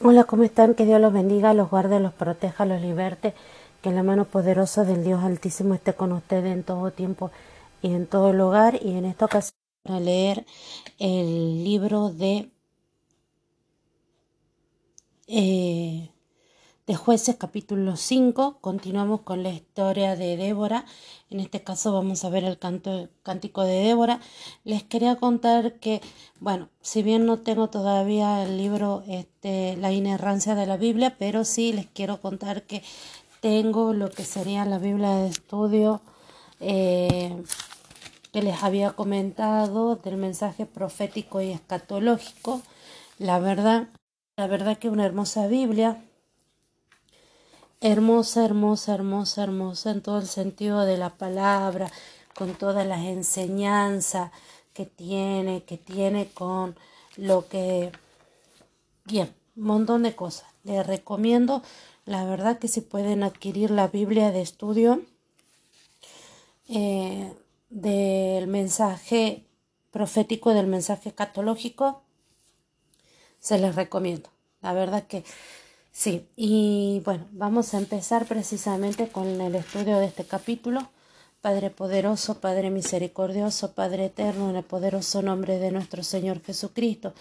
Hola, ¿cómo están? Que Dios los bendiga, los guarde, los proteja, los liberte. Que la mano poderosa del Dios Altísimo esté con ustedes en todo tiempo y en todo lugar. Y en esta ocasión a leer el libro de, eh, de jueces capítulo 5. Continuamos con la historia de Débora. En este caso vamos a ver el canto, cántico de Débora. Les quería contar que, bueno, si bien no tengo todavía el libro este, La inerrancia de la Biblia, pero sí les quiero contar que tengo lo que sería la Biblia de estudio eh, que les había comentado del mensaje profético y escatológico. La verdad, la verdad que una hermosa Biblia hermosa, hermosa, hermosa, hermosa en todo el sentido de la palabra, con todas las enseñanzas que tiene, que tiene con lo que... Bien, un montón de cosas. Les recomiendo, la verdad que si pueden adquirir la Biblia de estudio eh, del mensaje profético, del mensaje catológico, se les recomiendo. La verdad que Sí, y bueno, vamos a empezar precisamente con el estudio de este capítulo. Padre poderoso, Padre misericordioso, Padre eterno, en el poderoso nombre de nuestro Señor Jesucristo,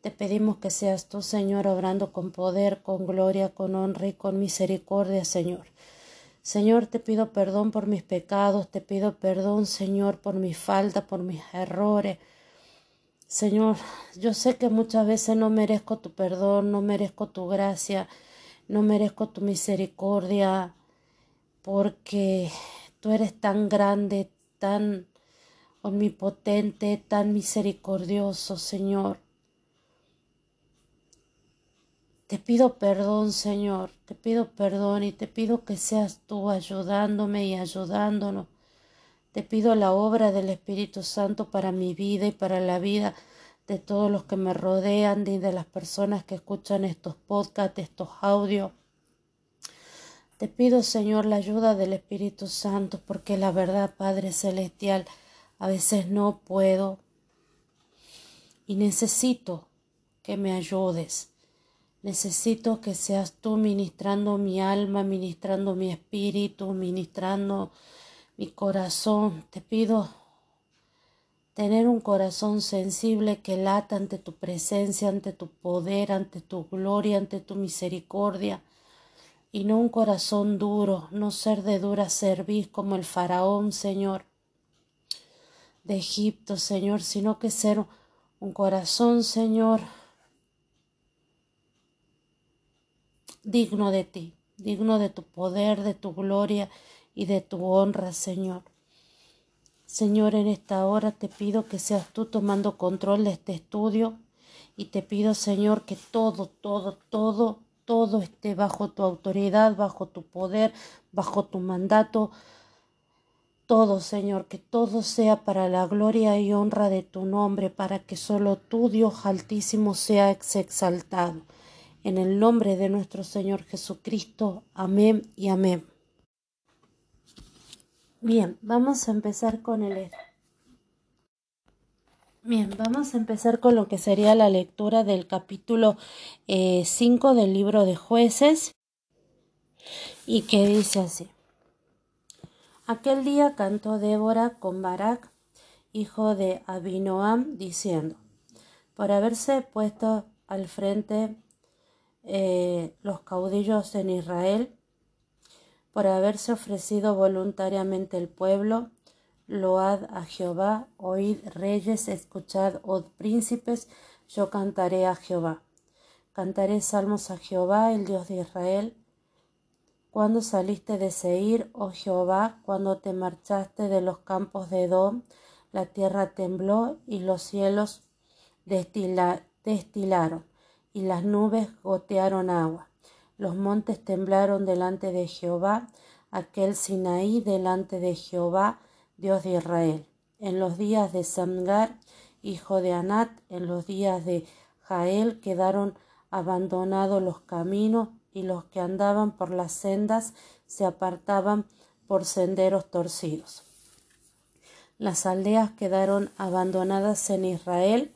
te pedimos que seas tú, Señor, obrando con poder, con gloria, con honra y con misericordia, Señor. Señor, te pido perdón por mis pecados, te pido perdón, Señor, por mi falta, por mis errores. Señor, yo sé que muchas veces no merezco tu perdón, no merezco tu gracia, no merezco tu misericordia, porque tú eres tan grande, tan omnipotente, tan misericordioso, Señor. Te pido perdón, Señor, te pido perdón y te pido que seas tú ayudándome y ayudándonos te pido la obra del Espíritu Santo para mi vida y para la vida de todos los que me rodean y de las personas que escuchan estos podcasts, estos audios. Te pido, Señor, la ayuda del Espíritu Santo, porque la verdad, Padre Celestial, a veces no puedo y necesito que me ayudes. Necesito que seas tú ministrando mi alma, ministrando mi espíritu, ministrando mi corazón. Te pido tener un corazón sensible que lata ante tu presencia, ante tu poder, ante tu gloria, ante tu misericordia, y no un corazón duro, no ser de dura cerviz como el faraón, Señor, de Egipto, Señor, sino que ser un corazón, Señor, digno de ti, digno de tu poder, de tu gloria y de tu honra, Señor. Señor, en esta hora te pido que seas tú tomando control de este estudio y te pido, Señor, que todo, todo, todo, todo esté bajo tu autoridad, bajo tu poder, bajo tu mandato. Todo, Señor, que todo sea para la gloria y honra de tu nombre, para que solo tú, Dios Altísimo, sea exaltado. En el nombre de nuestro Señor Jesucristo. Amén y amén. Bien, vamos a empezar con el Bien, vamos a empezar con lo que sería la lectura del capítulo 5 eh, del libro de jueces y que dice así. Aquel día cantó Débora con Barak, hijo de Abinoam, diciendo, por haberse puesto al frente eh, los caudillos en Israel, por haberse ofrecido voluntariamente el pueblo. Load a Jehová, oíd reyes, escuchad, od príncipes, yo cantaré a Jehová. Cantaré salmos a Jehová, el Dios de Israel. Cuando saliste de Seir, oh Jehová, cuando te marchaste de los campos de Edom, la tierra tembló y los cielos destilaron y las nubes gotearon agua. Los montes temblaron delante de Jehová, aquel Sinaí delante de Jehová, Dios de Israel. En los días de Samgar, hijo de Anat, en los días de Jael quedaron abandonados los caminos y los que andaban por las sendas se apartaban por senderos torcidos. Las aldeas quedaron abandonadas en Israel,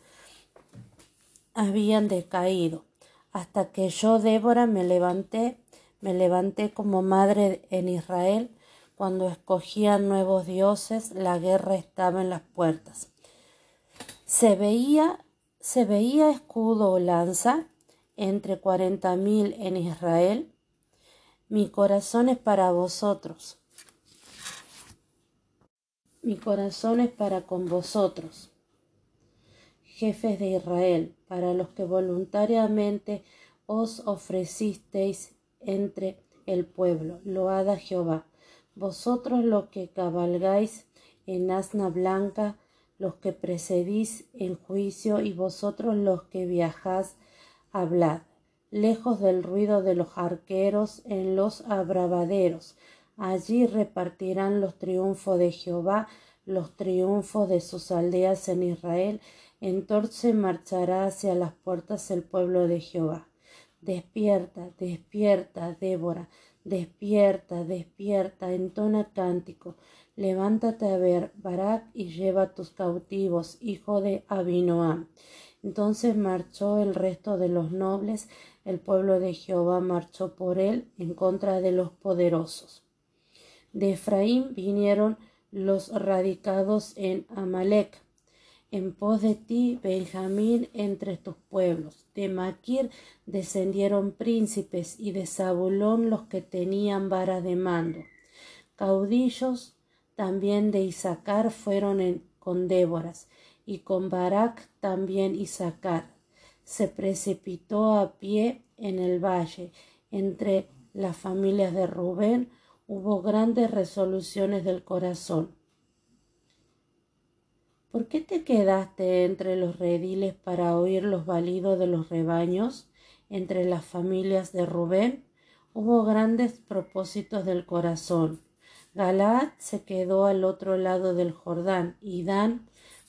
habían decaído hasta que yo, Débora, me levanté, me levanté como madre en Israel, cuando escogían nuevos dioses, la guerra estaba en las puertas. Se veía, se veía escudo o lanza entre cuarenta mil en Israel. Mi corazón es para vosotros. Mi corazón es para con vosotros jefes de Israel, para los que voluntariamente os ofrecisteis entre el pueblo. Load a Jehová. Vosotros los que cabalgáis en asna blanca, los que precedís en juicio, y vosotros los que viajás, hablad, lejos del ruido de los arqueros en los abravaderos. Allí repartirán los triunfos de Jehová, los triunfos de sus aldeas en Israel, entonces marchará hacia las puertas el pueblo de Jehová. Despierta, despierta, Débora, despierta, despierta, entona cántico. Levántate a ver, Barak, y lleva tus cautivos, hijo de Abinoam. Entonces marchó el resto de los nobles, el pueblo de Jehová marchó por él en contra de los poderosos. De Efraín vinieron los radicados en Amalek, en pos de ti, Benjamín, entre tus pueblos. De Maquir descendieron príncipes y de Zabulón los que tenían vara de mando. Caudillos también de Isaacar fueron con Déboras, y con Barak también Isaacar. Se precipitó a pie en el valle. Entre las familias de Rubén hubo grandes resoluciones del corazón ¿Por qué te quedaste entre los rediles para oír los balidos de los rebaños? Entre las familias de Rubén hubo grandes propósitos del corazón. Galaad se quedó al otro lado del Jordán y Dan,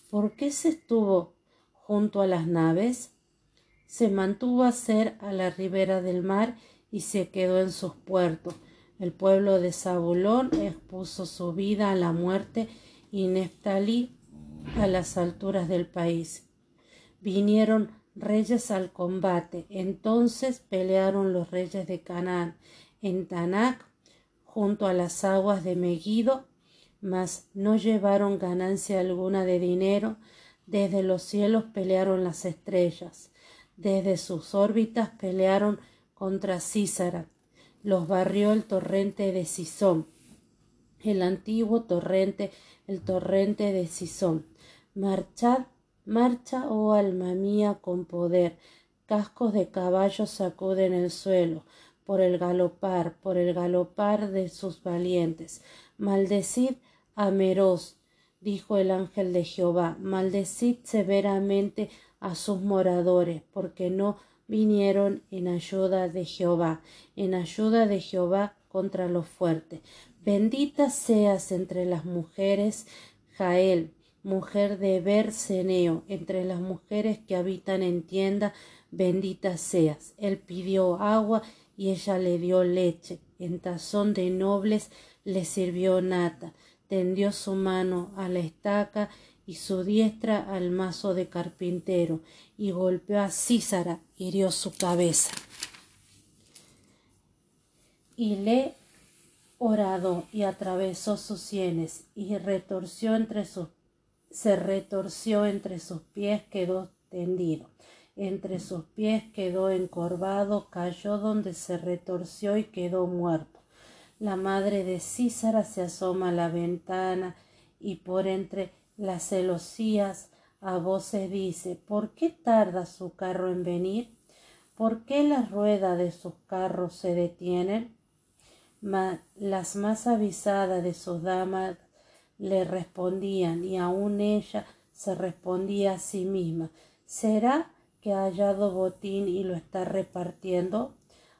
¿por qué se estuvo junto a las naves? Se mantuvo a ser a la ribera del mar y se quedó en sus puertos. El pueblo de Zabulón expuso su vida a la muerte y Neftalí a las alturas del país. Vinieron reyes al combate. Entonces pelearon los reyes de Canaán en Tanac, junto a las aguas de Megiddo, mas no llevaron ganancia alguna de dinero. Desde los cielos pelearon las estrellas. Desde sus órbitas pelearon contra Císara. Los barrió el torrente de Sisón, el antiguo torrente, el torrente de Sisón. Marchad, marcha, oh alma mía, con poder. Cascos de caballos sacuden el suelo, por el galopar, por el galopar de sus valientes. Maldecid a Meroz, dijo el ángel de Jehová, maldecid severamente a sus moradores, porque no vinieron en ayuda de Jehová, en ayuda de Jehová contra los fuertes. Bendita seas entre las mujeres, Jael, mujer de Berceneo, entre las mujeres que habitan en tienda, bendita seas. Él pidió agua y ella le dio leche. En tazón de nobles le sirvió nata. Tendió su mano a la estaca y su diestra al mazo de carpintero, y golpeó a Císara, hirió su cabeza. Y le orado y atravesó sus sienes, y retorció entre sus se retorció entre sus pies, quedó tendido. Entre sus pies quedó encorvado, cayó donde se retorció y quedó muerto. La madre de Císara se asoma a la ventana y por entre las celosías a voces dice ¿Por qué tarda su carro en venir? ¿Por qué las ruedas de sus carros se detienen? las más avisadas de sus damas le respondían y aun ella se respondía a sí misma ¿Será que ha hallado botín y lo está repartiendo?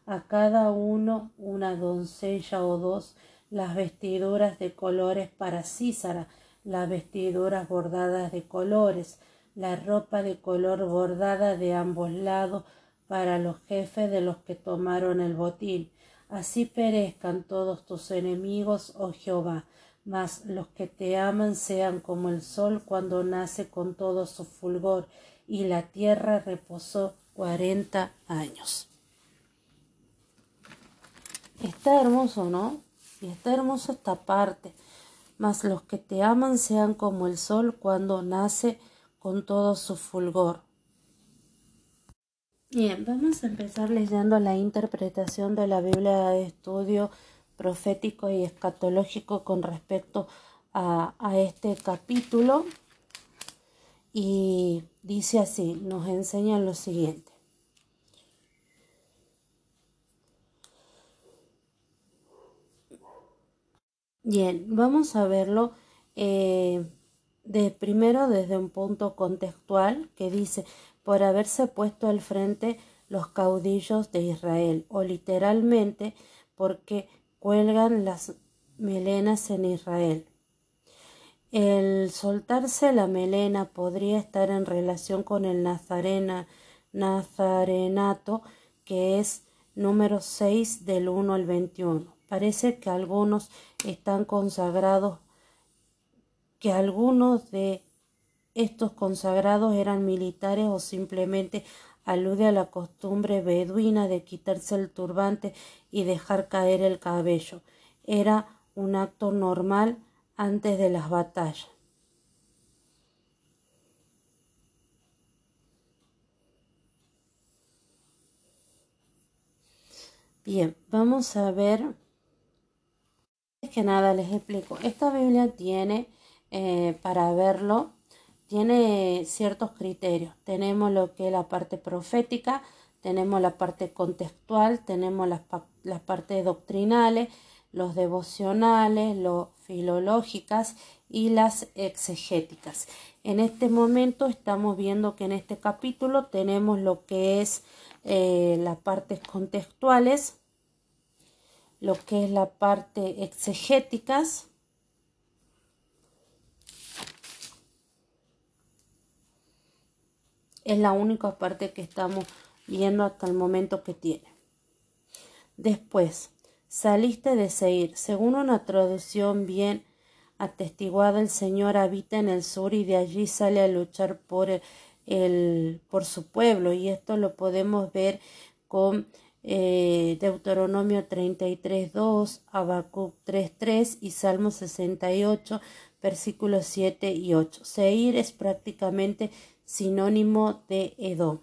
A cada uno una doncella o dos las vestiduras de colores para Císara, las vestiduras bordadas de colores, la ropa de color bordada de ambos lados para los jefes de los que tomaron el botín. Así perezcan todos tus enemigos, oh Jehová, mas los que te aman sean como el sol cuando nace con todo su fulgor, y la tierra reposó 40 años. Está hermoso, ¿no? Y está hermoso esta parte. Mas los que te aman sean como el sol cuando nace con todo su fulgor. Bien, vamos a empezar leyendo la interpretación de la Biblia de estudio profético y escatológico con respecto a, este capítulo. Y dice así, nos enseña lo siguiente. Bien, vamos a verlo eh, de primero desde un punto contextual que dice por haberse puesto al frente los caudillos de Israel o literalmente porque cuelgan las melenas en Israel. El soltarse la melena podría estar en relación con el nazarena, nazarenato que es número 6 del 1 al 21. Parece que algunos están consagrados, que algunos de estos consagrados eran militares o simplemente alude a la costumbre beduina de quitarse el turbante y dejar caer el cabello. Era un acto normal antes de las batallas. Bien, vamos a ver que nada les explico. Esta Biblia tiene, eh, para verlo, tiene ciertos criterios. Tenemos lo que es la parte profética, tenemos la parte contextual, tenemos las, partes doctrinales, los devocionales, los filológicas y las exegéticas. En este momento estamos viendo que en este capítulo tenemos lo que es eh, las partes contextuales, lo que es la parte exegéticas, es la única parte que estamos viendo hasta el momento que tiene. Después, saliste de Seir. Según una traducción bien atestiguada, el Señor habita en el sur y de allí sale a luchar por, el, por su pueblo. Y esto lo podemos ver con eh, Deuteronomio 33, 2, Habacuc 3, 3 y Salmo 68, versículos 7 y 8. Seir es prácticamente sinónimo de Edom.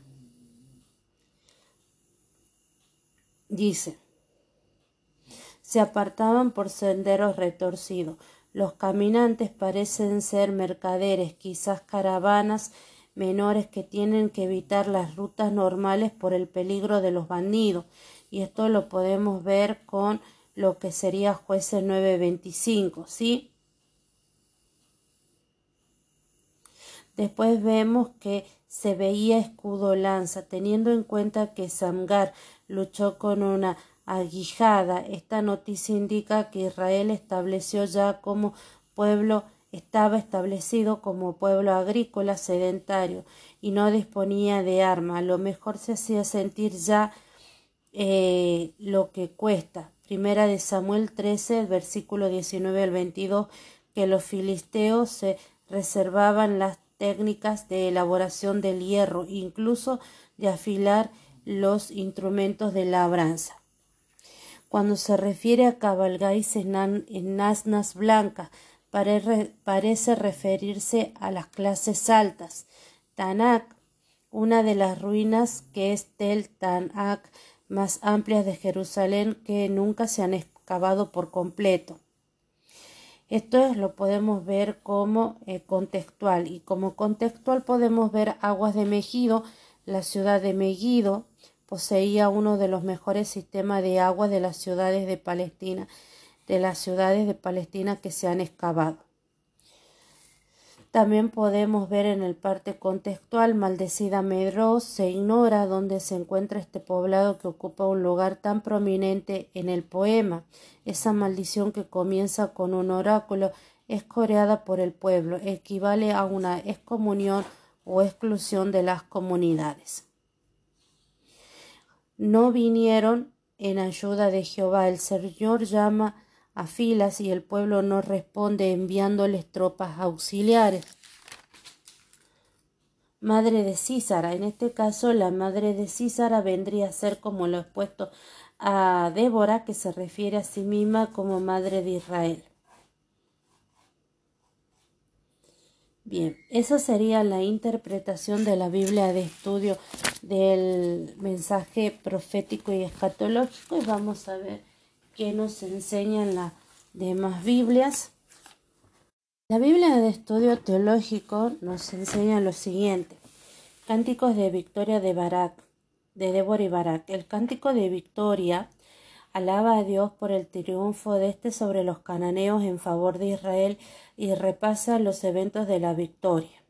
Dice, se apartaban por senderos retorcidos. Los caminantes parecen ser mercaderes, quizás caravanas menores que tienen que evitar las rutas normales por el peligro de los bandidos. Y esto lo podemos ver con lo que sería jueces 925, ¿sí? Después vemos que se veía escudo lanza, teniendo en cuenta que Samgar luchó con una aguijada. Esta noticia indica que Israel estableció ya como pueblo estaba establecido como pueblo agrícola sedentario y no disponía de arma. A lo mejor se hacía sentir ya eh, lo que cuesta. Primera de Samuel 13, versículo 19 al 22, que los filisteos se reservaban las técnicas de elaboración del hierro, incluso de afilar los instrumentos de labranza. Cuando se refiere a cabalgáis en asnas blancas, parece referirse a las clases altas. Tanak, una de las ruinas que es Tel Tanak más amplias de Jerusalén que nunca se han excavado por completo. Esto lo podemos ver como eh, contextual y como contextual podemos ver aguas de Megido. La ciudad de Megido poseía uno de los mejores sistemas de agua de las ciudades de Palestina de las ciudades de Palestina que se han excavado. También podemos ver en el parte contextual maldecida Medros se ignora dónde se encuentra este poblado que ocupa un lugar tan prominente en el poema. Esa maldición que comienza con un oráculo es coreada por el pueblo, equivale a una excomunión o exclusión de las comunidades. No vinieron en ayuda de Jehová. El Señor llama a filas y el pueblo no responde enviándoles tropas auxiliares. madre de Císara. En este caso, la madre de Císara vendría a ser como lo expuesto a Débora, que se refiere a sí misma como madre de Israel. Bien, esa sería la interpretación de la Biblia de estudio del mensaje profético y escatológico y vamos a ver qué nos enseñan las demás Biblias. La Biblia de estudio teológico nos enseña lo siguiente. Cánticos de victoria de Barak, de Débora y Barak. El cántico de victoria alaba a Dios por el triunfo de éste sobre los cananeos en favor de Israel y repasa los eventos de la victoria.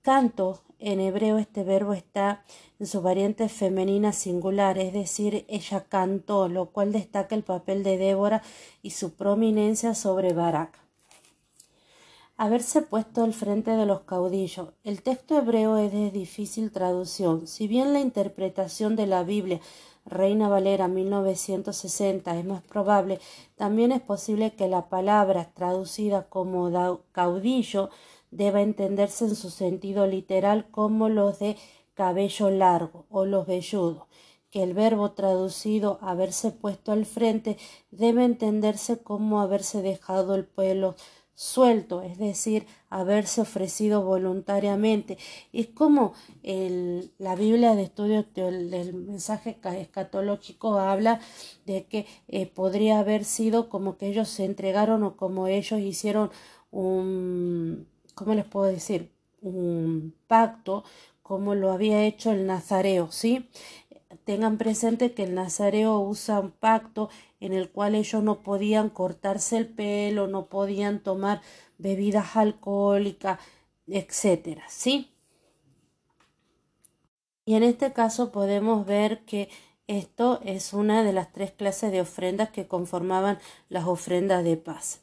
Canto, en hebreo este verbo está en su variante femenina singular, es decir, ella cantó, lo cual destaca el papel de Débora y su prominencia sobre Barak. Haberse puesto al frente de los caudillos. El texto hebreo es de difícil traducción. Si bien la interpretación de la Biblia Reina Valera 1960 es más probable, también es posible que la palabra traducida como caudillo deba entenderse en su sentido literal como los de cabello largo o los velludos, que el verbo traducido haberse puesto al frente debe entenderse como haberse dejado el pelo suelto, es decir, haberse ofrecido voluntariamente. Es como el, la Biblia de estudio del mensaje escatológico habla de que eh, podría haber sido como que ellos se entregaron o como ellos hicieron un, ¿cómo les puedo decir? Un pacto como lo había hecho el nazareo, ¿sí? Tengan presente que el nazareo usa un pacto en el cual ellos no podían cortarse el pelo, no podían tomar bebidas alcohólicas, etcétera, ¿sí? Y en este caso podemos ver que esto es una de las tres clases de ofrendas que conformaban las ofrendas de paz.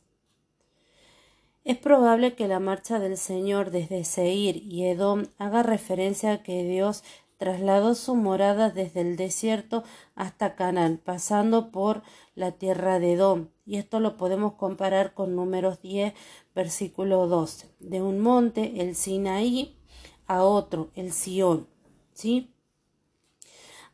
Es probable que la marcha del Señor desde Seir y Edom haga referencia a que Dios trasladó su morada desde el desierto hasta Canaán, pasando por la tierra de Edom. Y esto lo podemos comparar con números 10, versículo 12. De un monte, el Sinaí, a otro, el Sión. ¿Sí?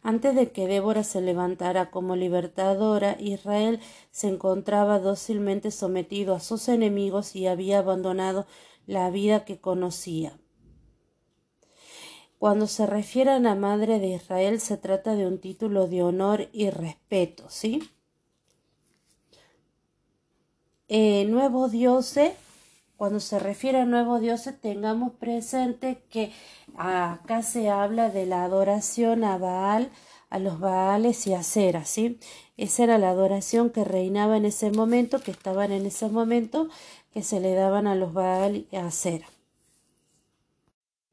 Antes de que Débora se levantara como libertadora, Israel se encontraba dócilmente sometido a sus enemigos y había abandonado la vida que conocía. Cuando se refiere a madre de Israel se trata de un título de honor y respeto, ¿sí? Eh, nuevo dioses cuando se refiere a nuevos dioses, tengamos presente que acá se habla de la adoración a Baal, a los Baales y a Cera, ¿sí? Esa era la adoración que reinaba en ese momento, que estaban en ese momento, que se le daban a los Baal y a Cera.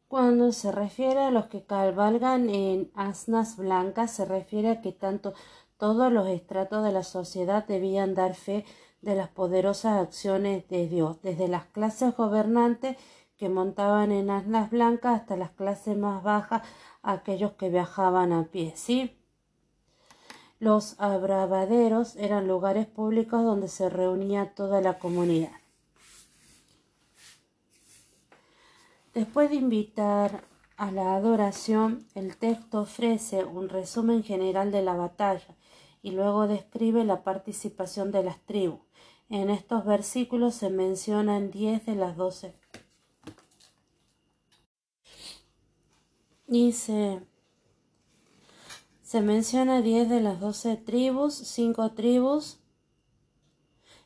Cuando se refiere a los que cabalgan en asnas blancas, se refiere a que tanto todos los estratos de la sociedad debían dar fe de las poderosas acciones de Dios, desde las clases gobernantes que montaban en asnas blancas hasta las clases más bajas, aquellos que viajaban a pie, ¿sí? Los abravaderos eran lugares públicos donde se reunía toda la comunidad. Después de invitar a la adoración, el texto ofrece un resumen general de la batalla y luego describe la participación de las tribus. En estos versículos se mencionan diez de las doce. Y se, menciona diez de las doce tribus, cinco tribus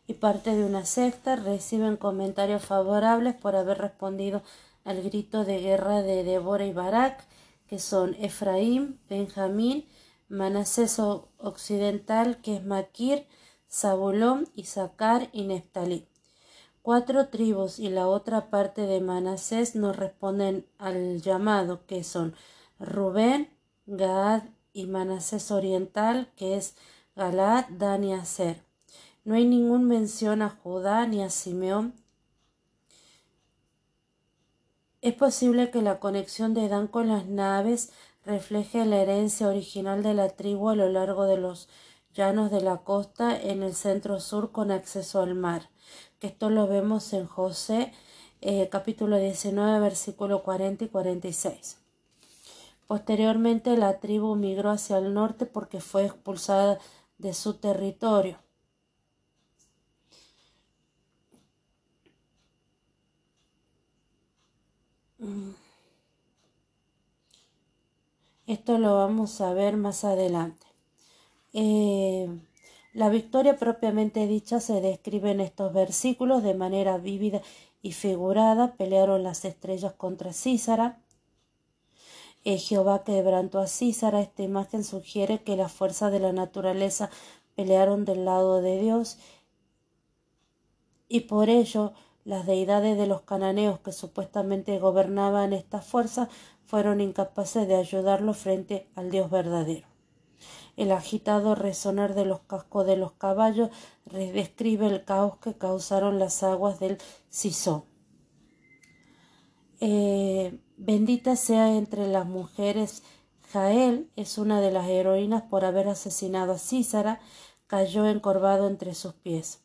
y parte de una sexta reciben comentarios favorables por haber respondido al grito de guerra de Débora y Barak, que son Efraín, Benjamín, Manasés occidental, que es Maquir, Zabulón, Isaacar y Neftalí. Cuatro tribus y la otra parte de Manasés no responden al llamado, que son Rubén, Gad y Manasés oriental, que es Galad, Dan y Aser. No hay ninguna mención a Judá ni a Simeón. Es posible que la conexión de Dan con las naves refleje la herencia original de la tribu a lo largo de los llanos de la costa en el centro sur con acceso al mar, que esto lo vemos en José eh, capítulo 19, versículo 40 y 46. Posteriormente la tribu migró hacia el norte porque fue expulsada de su territorio. Esto lo vamos a ver más adelante. Eh, la victoria propiamente dicha se describe en estos versículos de manera vívida y figurada. Pelearon las estrellas contra Císara. Eh, Jehová quebrantó a Císara. Esta imagen sugiere que las fuerzas de la naturaleza pelearon del lado de Dios y por ello las deidades de los cananeos que supuestamente gobernaban estas fuerzas fueron incapaces de ayudarlo frente al Dios verdadero. El agitado resonar de los cascos de los caballos describe el caos que causaron las aguas del Sisón. Eh, bendita sea entre las mujeres Jael es una de las heroínas por haber asesinado a Císara, cayó encorvado entre sus pies.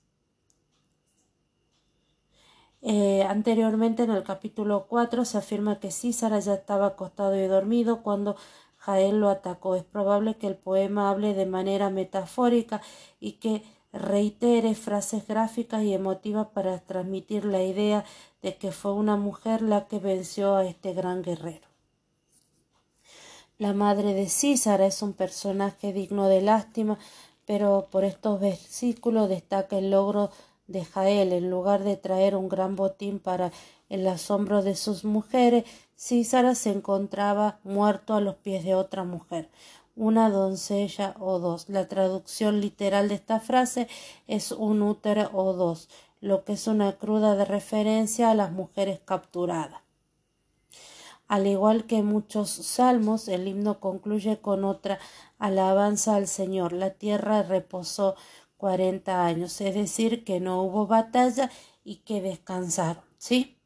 Eh, anteriormente en el capítulo 4 se afirma que Císara ya estaba acostado y dormido cuando Jael lo atacó. Es probable que el poema hable de manera metafórica y que reitere frases gráficas y emotivas para transmitir la idea de que fue una mujer la que venció a este gran guerrero. La madre de Císara es un personaje digno de lástima, pero por estos versículos destaca el logro de Jael, en lugar de traer un gran botín para el asombro de sus mujeres, Císara se encontraba muerto a los pies de otra mujer, una doncella o dos. La traducción literal de esta frase es un útero o dos, lo que es una cruda de referencia a las mujeres capturadas. Al igual que muchos salmos, el himno concluye con otra alabanza al Señor. La tierra reposó cuarenta años, es decir, que no hubo batalla y que descansaron, ¿sí?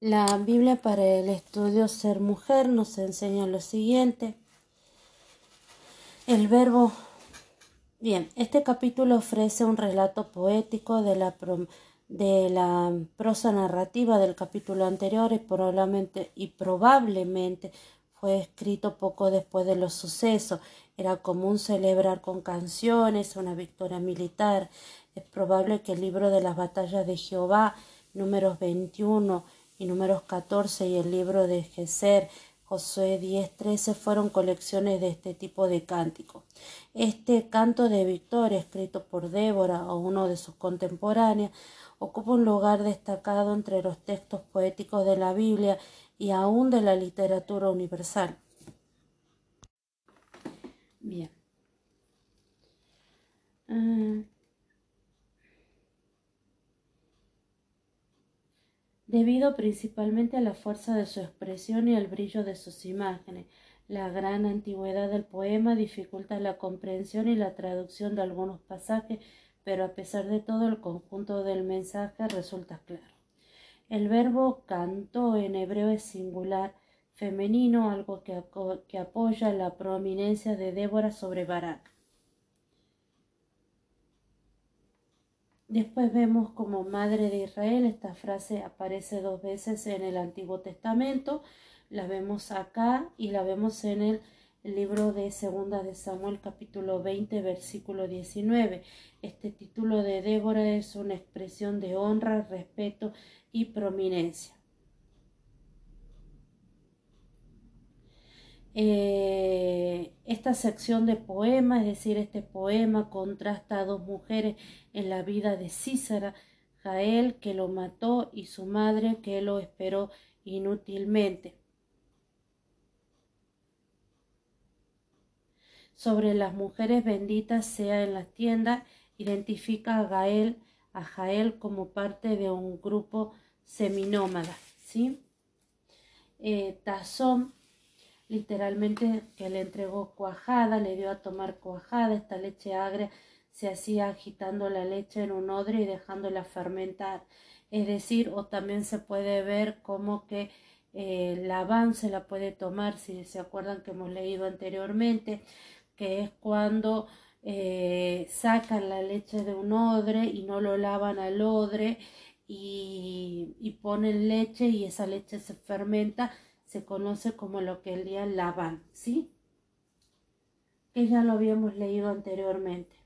La Biblia para el estudio Ser Mujer nos enseña lo siguiente. El verbo... Bien, este capítulo ofrece un relato poético de la, de la prosa narrativa del capítulo anterior y probablemente, y probablemente fue escrito poco después de los sucesos. Era común celebrar con canciones una victoria militar. Es probable que el libro de las batallas de Jehová, números 21 y números 14 y el libro de Geser, Josué 10, 13 fueron colecciones de este tipo de cánticos. Este canto de victoria, escrito por Débora o uno de sus contemporáneos, ocupa un lugar destacado entre los textos poéticos de la Biblia y aún de la literatura universal. Bien. Ah. Debido principalmente a la fuerza de su expresión y al brillo de sus imágenes. La gran antigüedad del poema dificulta la comprensión y la traducción de algunos pasajes, pero a pesar de todo el conjunto del mensaje resulta claro. El verbo cantó en hebreo es singular, femenino, algo que, que apoya la prominencia de Débora sobre Barak. Después vemos como Madre de Israel, esta frase aparece dos veces en el Antiguo Testamento, la vemos acá y la vemos en el libro de Segunda de Samuel capítulo 20 versículo 19. Este título de Débora es una expresión de honra, respeto y prominencia. Eh, esta sección de poema, es decir, este poema contrasta a dos mujeres en la vida de Císara, Jael que lo mató y su madre que lo esperó inútilmente. Sobre las mujeres benditas sea en las tiendas, identifica a Gael, a Jael como parte de un grupo seminómada, ¿sí? Eh, Tazón literalmente que le entregó cuajada, le dio a tomar cuajada, esta leche agria se hacía agitando la leche en un odre y dejándola fermentar. Es decir, o también se puede ver como que eh, la van se la puede tomar, si se acuerdan que hemos leído anteriormente, que es cuando eh, sacan la leche de un odre y no lo lavan al odre y, y, ponen leche y esa leche se fermenta, se conoce como lo que el día lavan, ¿sí? Que ya lo habíamos leído anteriormente.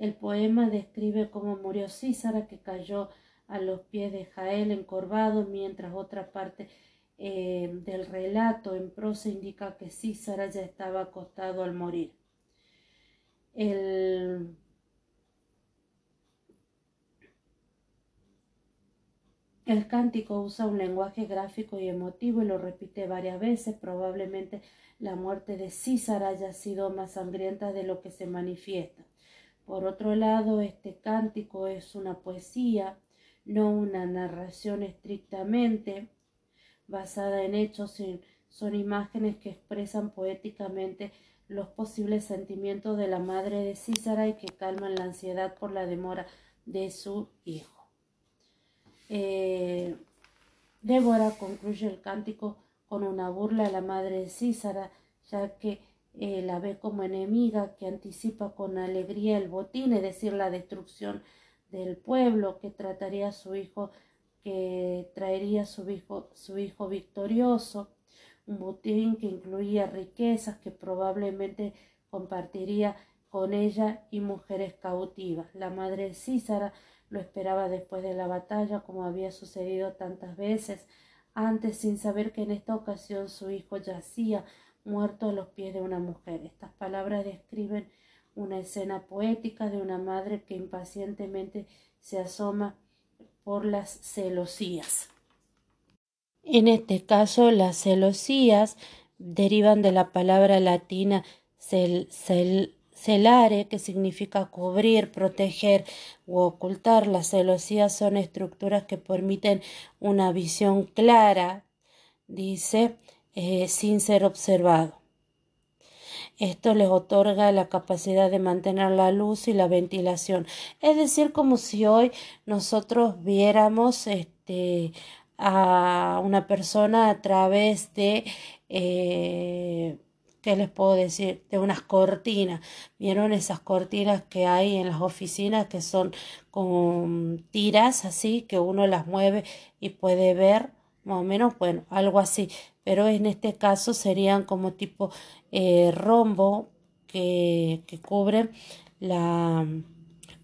El poema describe cómo murió Císara, que cayó a los pies de Jael encorvado, mientras otra parte eh, del relato en prosa indica que Císara ya estaba acostado al morir. El, el cántico usa un lenguaje gráfico y emotivo y lo repite varias veces. Probablemente la muerte de Císara haya sido más sangrienta de lo que se manifiesta. Por otro lado, este cántico es una poesía, no una narración estrictamente basada en hechos, son imágenes que expresan poéticamente los posibles sentimientos de la madre de Císara y que calman la ansiedad por la demora de su hijo. Eh, Débora concluye el cántico con una burla a la madre de Císara, ya que eh, la ve como enemiga que anticipa con alegría el botín, es decir, la destrucción del pueblo que trataría a su hijo, que traería a su hijo, su hijo victorioso, un botín que incluía riquezas que probablemente compartiría con ella y mujeres cautivas. La madre Císara lo esperaba después de la batalla, como había sucedido tantas veces antes, sin saber que en esta ocasión su hijo yacía muerto a los pies de una mujer. Estas palabras describen una escena poética de una madre que impacientemente se asoma por las celosías. En este caso, las celosías derivan de la palabra latina celare, que significa cubrir, proteger o ocultar. Las celosías son estructuras que permiten una visión clara, dice, eh, sin ser observado. Esto les otorga la capacidad de mantener la luz y la ventilación. Es decir, como si hoy nosotros viéramos este, a una persona a través de, eh, ¿qué les puedo decir? De unas cortinas. ¿Vieron esas cortinas que hay en las oficinas que son con tiras así, que uno las mueve y puede ver? Más o menos, bueno, algo así pero en este caso serían como tipo eh, rombo que, que cubren la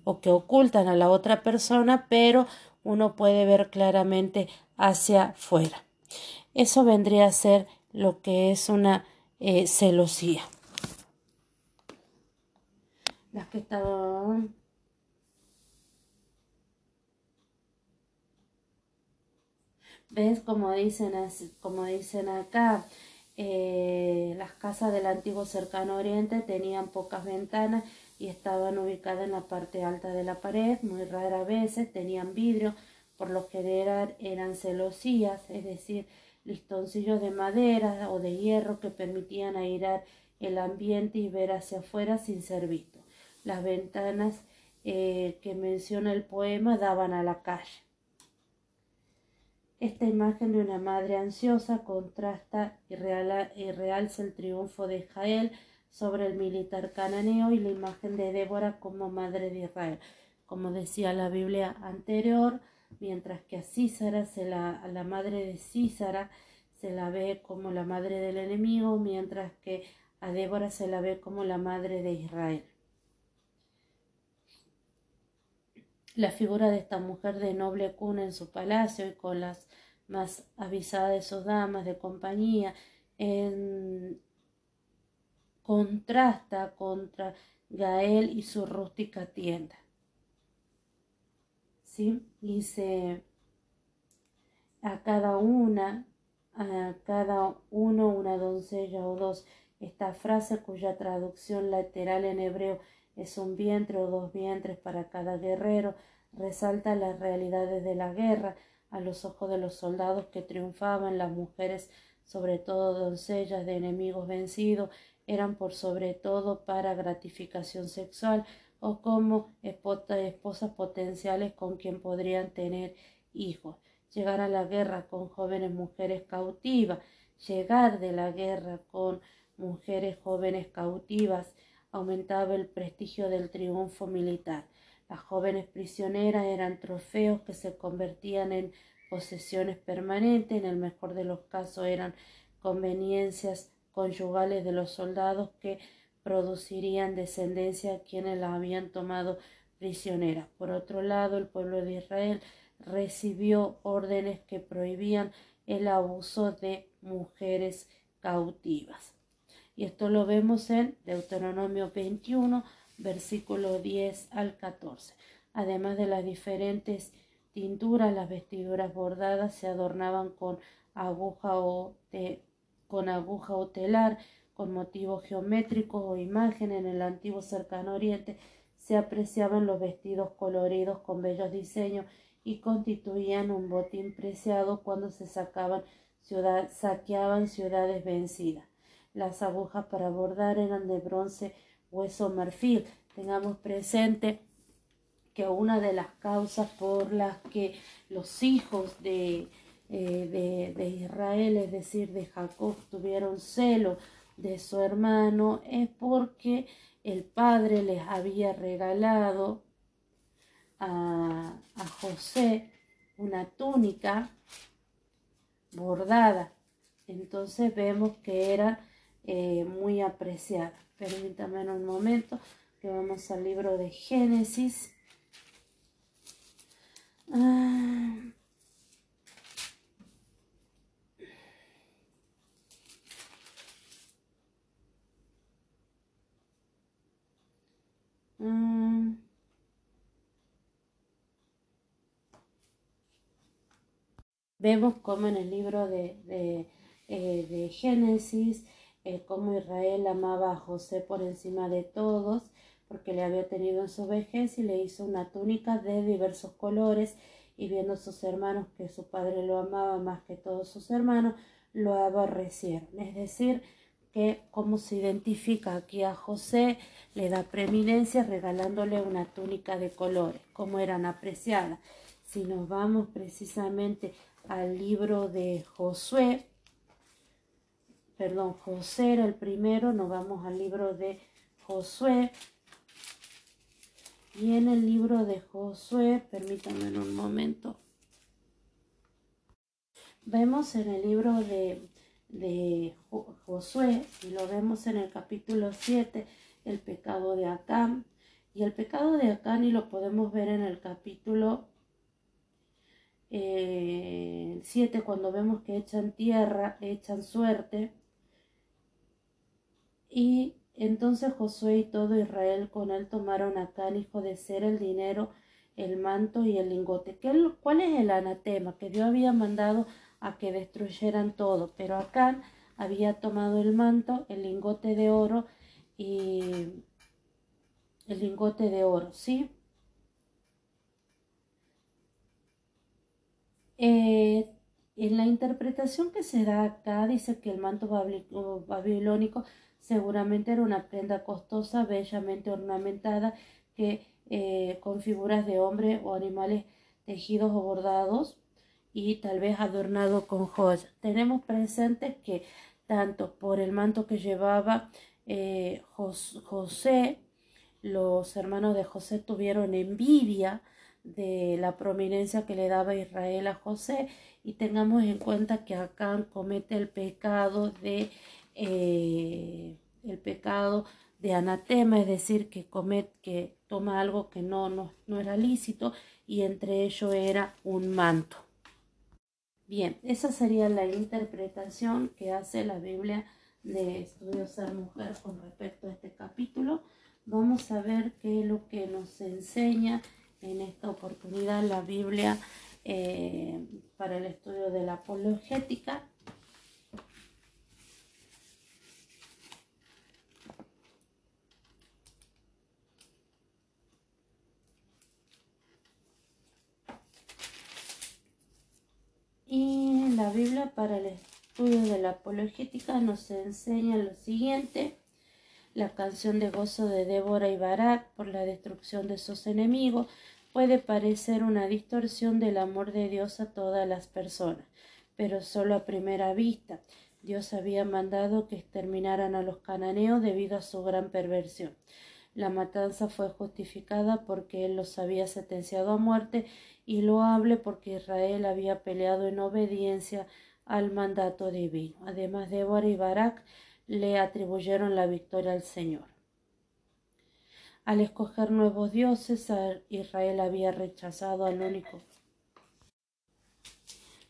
o que ocultan a la otra persona, pero uno puede ver claramente hacia afuera. Eso vendría a ser lo que es una eh, celosía. Las que estaban ¿Ves? Como dicen, como dicen acá, eh, las casas del antiguo cercano oriente tenían pocas ventanas y estaban ubicadas en la parte alta de la pared, muy raras veces tenían vidrio, por lo general eran celosías, es decir, listoncillos de madera o de hierro que permitían airar el ambiente y ver hacia afuera sin ser visto. Las ventanas eh, que menciona el poema daban a la calle. Esta imagen de una madre ansiosa contrasta y, realza el triunfo de Jael sobre el militar cananeo y la imagen de Débora como madre de Israel. Como decía la Biblia anterior, mientras que a Císara, se a la madre de Císara, se la ve como la madre del enemigo, mientras que a Débora se la ve como la madre de Israel. La figura de esta mujer de noble cuna en su palacio y con las más avisadas de sus damas de compañía en, contrasta contra Gael y su rústica tienda. ¿Sí? Dice a cada una, a cada uno una doncella o dos. Esta frase cuya traducción lateral en hebreo es un vientre o dos vientres para cada guerrero, resalta las realidades de la guerra a los ojos de los soldados que triunfaban, las mujeres, sobre todo doncellas de enemigos vencidos, eran por sobre todo para gratificación sexual o como esposas potenciales con quien podrían tener hijos. Llegar a la guerra con jóvenes mujeres cautivas, llegar de la guerra con mujeres jóvenes cautivas aumentaba el prestigio del triunfo militar. Las jóvenes prisioneras eran trofeos que se convertían en posesiones permanentes, en el mejor de los casos eran conveniencias conyugales de los soldados que producirían descendencia a quienes las habían tomado prisioneras. Por otro lado, el pueblo de Israel recibió órdenes que prohibían el abuso de mujeres cautivas. Y esto lo vemos en Deuteronomio 21, versículo 10 al 14. Además de las diferentes tinturas, las vestiduras bordadas se adornaban con aguja o, con aguja o telar, con motivos geométricos o imágenes. En el antiguo cercano oriente se apreciaban los vestidos coloridos con bellos diseños y constituían un botín preciado cuando se sacaban saqueaban ciudades vencidas. Las agujas para bordar eran de bronce, hueso, marfil. Tengamos presente que una de las causas por las que los hijos de, eh, de, Israel, es decir, de Jacob, tuvieron celo de su hermano, es porque el padre les había regalado a, José una túnica bordada. Entonces vemos que era eh, muy apreciada. Permítame un momento que vamos al libro de Génesis. Ah. Mm. Vemos como en el libro de, de, eh, Génesis, eh, cómo Israel amaba a José por encima de todos, porque le había tenido en su vejez y le hizo una túnica de diversos colores, y viendo sus hermanos que su padre lo amaba más que todos sus hermanos, lo aborrecieron. Es decir, que cómo se identifica aquí a José, le da preeminencia regalándole una túnica de colores, como eran apreciadas. Si nos vamos precisamente al libro de Josué, perdón, José era el primero, nos vamos al libro de Josué. Y en el libro de Josué, permítanme un momento, vemos en el libro de, de Josué, y lo vemos en el capítulo 7, el pecado de Acán. Y el pecado de Acán, y lo podemos ver en el capítulo 7 eh, cuando vemos que echan tierra, echan suerte. Y entonces Josué y todo Israel con él tomaron a Can, hijo de ser, el dinero, el manto y el lingote. ¿Qué, ¿Cuál es el anatema? Que Dios había mandado a que destruyeran todo, pero Acán había tomado el manto, el lingote de oro y el lingote de oro, ¿sí? Eh, en la interpretación que se da acá dice que el manto babilónico seguramente era una prenda costosa, bellamente ornamentada, que eh, con figuras de hombre o animales tejidos o bordados y tal vez adornado con joyas. Tenemos presente que tanto por el manto que llevaba eh, José, los hermanos de José tuvieron envidia de la prominencia que le daba Israel a José y tengamos en cuenta que Acán comete el pecado de eh, el pecado de anatema, es decir, que comete, que toma algo que no, no, no era lícito y entre ello era un manto. Bien, esa sería la interpretación que hace la Biblia de Estudio Ser Mujer con respecto a este capítulo. Vamos a ver qué es lo que nos enseña en esta oportunidad la Biblia eh, para el estudio de la apologética. Y la Biblia para el estudio de la apologética nos enseña lo siguiente. La canción de gozo de Débora y Barak por la destrucción de sus enemigos puede parecer una distorsión del amor de Dios a todas las personas, pero solo a primera vista. Dios había mandado que exterminaran a los cananeos debido a su gran perversión. La matanza fue justificada porque él los había sentenciado a muerte y loable porque Israel había peleado en obediencia al mandato divino. Además, Débora y Barak le atribuyeron la victoria al Señor. Al escoger nuevos dioses, Israel había rechazado al único.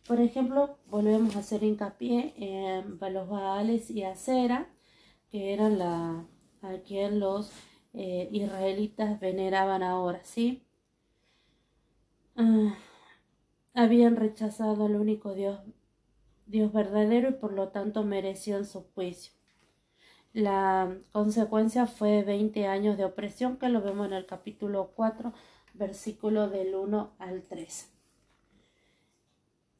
Por ejemplo, volvemos a hacer hincapié en los Baales y Acera, que eran la, a quien los eh, israelitas veneraban ahora, ¿sí? Ah, habían rechazado al único Dios, Dios verdadero y por lo tanto merecían su juicio. La consecuencia fue 20 años de opresión que lo vemos en el capítulo 4, versículo del 1 al 3.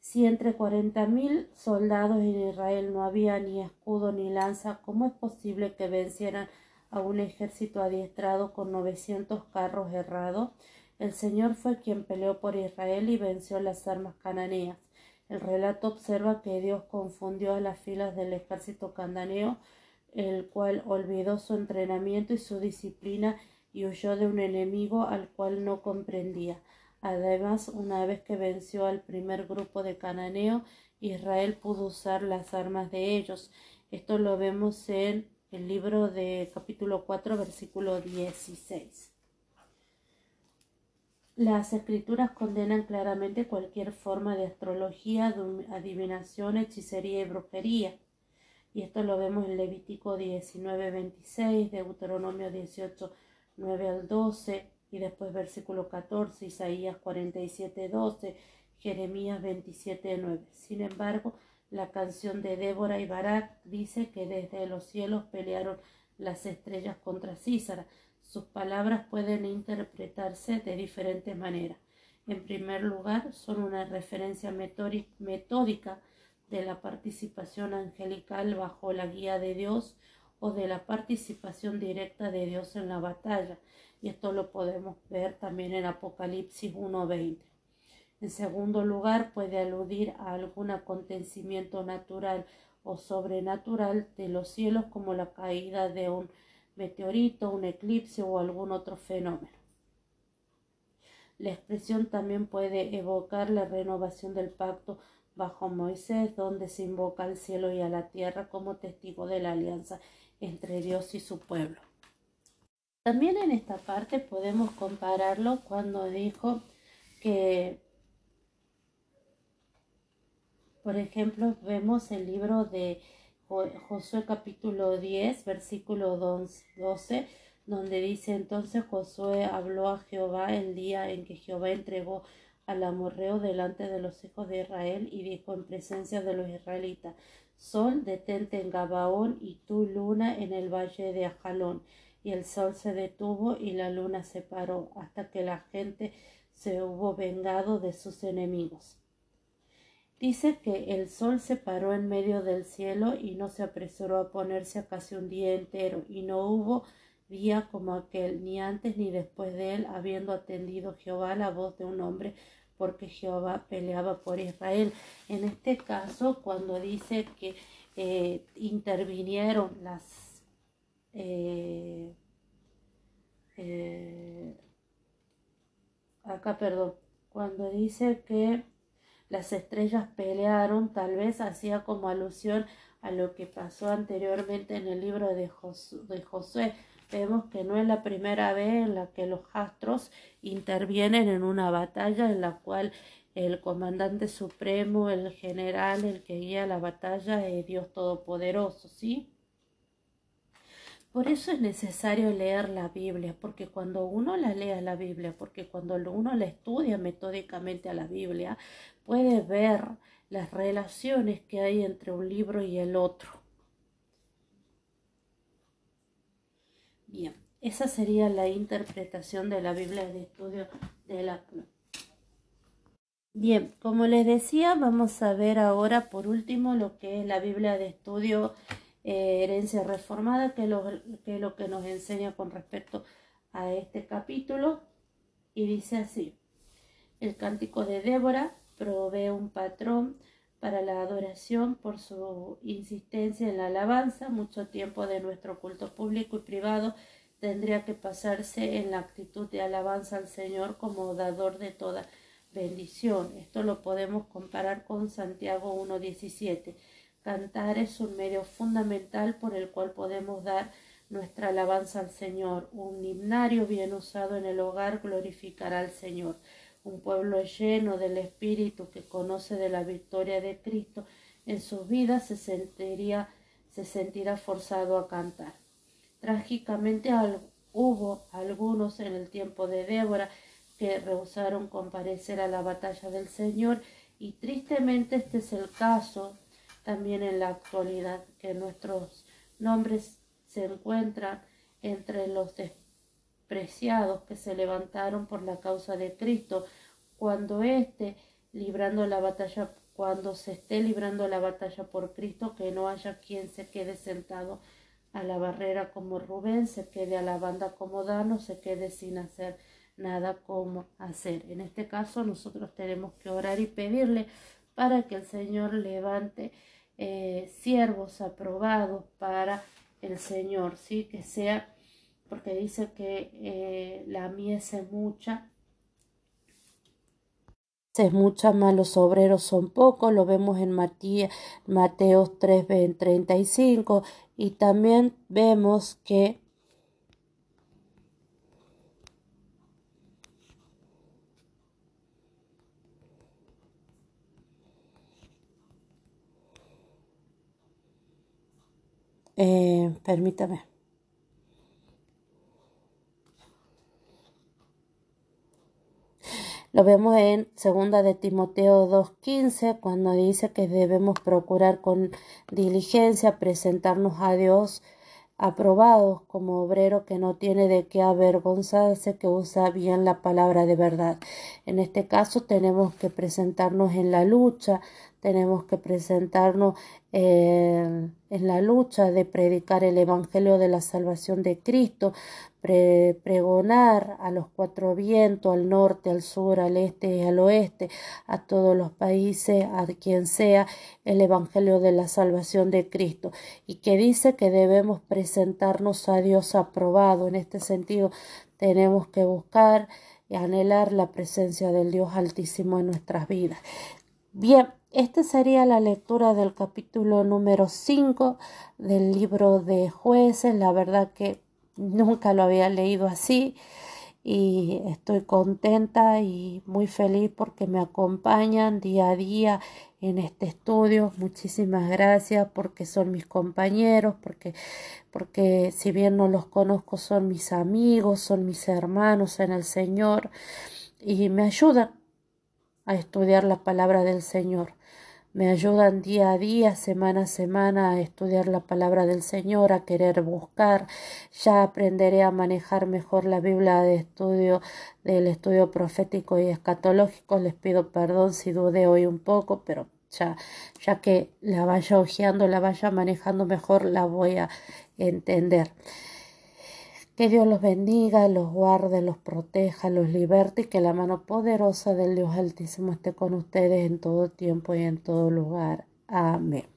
Si entre cuarenta mil soldados en Israel no había ni escudo ni lanza, ¿cómo es posible que vencieran a un ejército adiestrado con novecientos carros errados? El Señor fue quien peleó por Israel y venció las armas cananeas. El relato observa que Dios confundió a las filas del ejército cananeo el cual olvidó su entrenamiento y su disciplina y huyó de un enemigo al cual no comprendía. Además, una vez que venció al primer grupo de cananeos, Israel pudo usar las armas de ellos. Esto lo vemos en el libro de capítulo 4, versículo 16. Las escrituras condenan claramente cualquier forma de astrología, adivinación, hechicería y brujería y esto lo vemos en Levítico 19, 26, Deuteronomio 18, 9 al 12, y después versículo 14, Isaías 47, 12, Jeremías 27, 9. Sin embargo, la canción de Débora y Barak dice que desde los cielos pelearon las estrellas contra Císara. Sus palabras pueden interpretarse de diferentes maneras. En primer lugar, son una referencia metódica de la participación angelical bajo la guía de Dios o de la participación directa de Dios en la batalla. Y esto lo podemos ver también en Apocalipsis 1.20. En segundo lugar, puede aludir a algún acontecimiento natural o sobrenatural de los cielos como la caída de un meteorito, un eclipse o algún otro fenómeno. La expresión también puede evocar la renovación del pacto bajo Moisés, donde se invoca al cielo y a la tierra como testigo de la alianza entre Dios y su pueblo. También en esta parte podemos compararlo cuando dijo que, por ejemplo, vemos el libro de Josué capítulo 10, versículo 12, donde dice entonces Josué habló a Jehová el día en que Jehová entregó al amorreo delante de los hijos de Israel y dijo en presencia de los israelitas, Sol, detente en Gabaón y tú luna en el valle de Ajalón. Y el sol se detuvo y la luna se paró hasta que la gente se hubo vengado de sus enemigos. Dice que el sol se paró en medio del cielo y no se apresuró a ponerse a casi un día entero, y no hubo día como aquel, ni antes ni después de él, habiendo atendido Jehová la voz de un hombre porque Jehová peleaba por Israel. En este caso, cuando dice que eh, intervinieron las eh, eh, acá perdón cuando dice que las estrellas pelearon tal vez hacía como alusión a lo que pasó anteriormente en el libro de, de Josué vemos que no es la primera vez en la que los astros intervienen en una batalla en la cual el comandante supremo, el general, el que guía la batalla es Dios Todopoderoso, ¿sí? Por eso es necesario leer la Biblia, porque cuando uno la lea la Biblia, porque cuando uno la estudia metódicamente a la Biblia, puede ver las relaciones que hay entre un libro y el otro. Bien, esa sería la interpretación de la Biblia de estudio de la Bien, como les decía, vamos a ver ahora por último lo que es la Biblia de estudio eh, herencia reformada, que lo, que es lo que nos enseña con respecto a este capítulo. Y dice así, el cántico de Débora provee un patrón para la adoración por su insistencia en la alabanza. Mucho tiempo de nuestro culto público y privado tendría que pasarse en la actitud de alabanza al Señor como dador de toda bendición. Esto lo podemos comparar con Santiago 1.17. Cantar es un medio fundamental por el cual podemos dar nuestra alabanza al Señor. Un himnario bien usado en el hogar glorificará al Señor. Un pueblo lleno del Espíritu que conoce de la victoria de Cristo en sus vidas se sentiría, se sentirá forzado a cantar. Trágicamente hubo algunos en el tiempo de Débora que rehusaron comparecer a la batalla del Señor y tristemente este es el caso también en la actualidad, que nuestros nombres se encuentran entre los despreciados que se levantaron por la causa de Cristo, cuando esté librando la batalla, cuando se esté librando la batalla por Cristo, que no haya quien se quede sentado a la barrera como Rubén, se quede a la banda como Dano, se quede sin hacer nada como hacer. En este caso nosotros tenemos que orar y pedirle para que el Señor levante eh, siervos aprobados para el Señor, ¿sí? que sea, porque dice que eh, la mies es mucha, es mucha, más los obreros son pocos, lo vemos en Mateo 3, 35, y también vemos que Eh, permítame. Lo vemos en segunda de Timoteo 2.15 cuando dice que debemos procurar con diligencia presentarnos a Dios aprobados como obrero que no tiene de qué avergonzarse, que usa bien la palabra de verdad. En este caso tenemos que presentarnos en la lucha, tenemos que presentarnos eh, en la lucha de predicar el Evangelio de la salvación de Cristo, pregonar a los cuatro vientos, al norte, al sur, al este y al oeste, a todos los países, a quien sea, el Evangelio de la salvación de Cristo. Y que dice que debemos presentarnos a Dios aprobado. En este sentido, tenemos que buscar y anhelar la presencia del Dios Altísimo en nuestras vidas. Bien, esta sería la lectura del capítulo número 5 del libro de jueces. La verdad que nunca lo había leído así y estoy contenta y muy feliz porque me acompañan día a día en este estudio. Muchísimas gracias porque son mis compañeros, porque, porque si bien no los conozco son mis amigos, son mis hermanos en el Señor y me ayudan a estudiar la palabra del Señor. Me ayudan día a día, semana a semana a estudiar la palabra del Señor, a querer buscar. Ya aprenderé a manejar mejor la Biblia de estudio, del estudio profético y escatológico. Les pido perdón si dudé hoy un poco, pero ya, ya que la vaya hojeando, la vaya manejando mejor, la voy a entender. Que Dios los bendiga, los guarde, los proteja, los liberte y que la mano poderosa del Dios Altísimo esté con ustedes en todo tiempo y en todo lugar. Amén.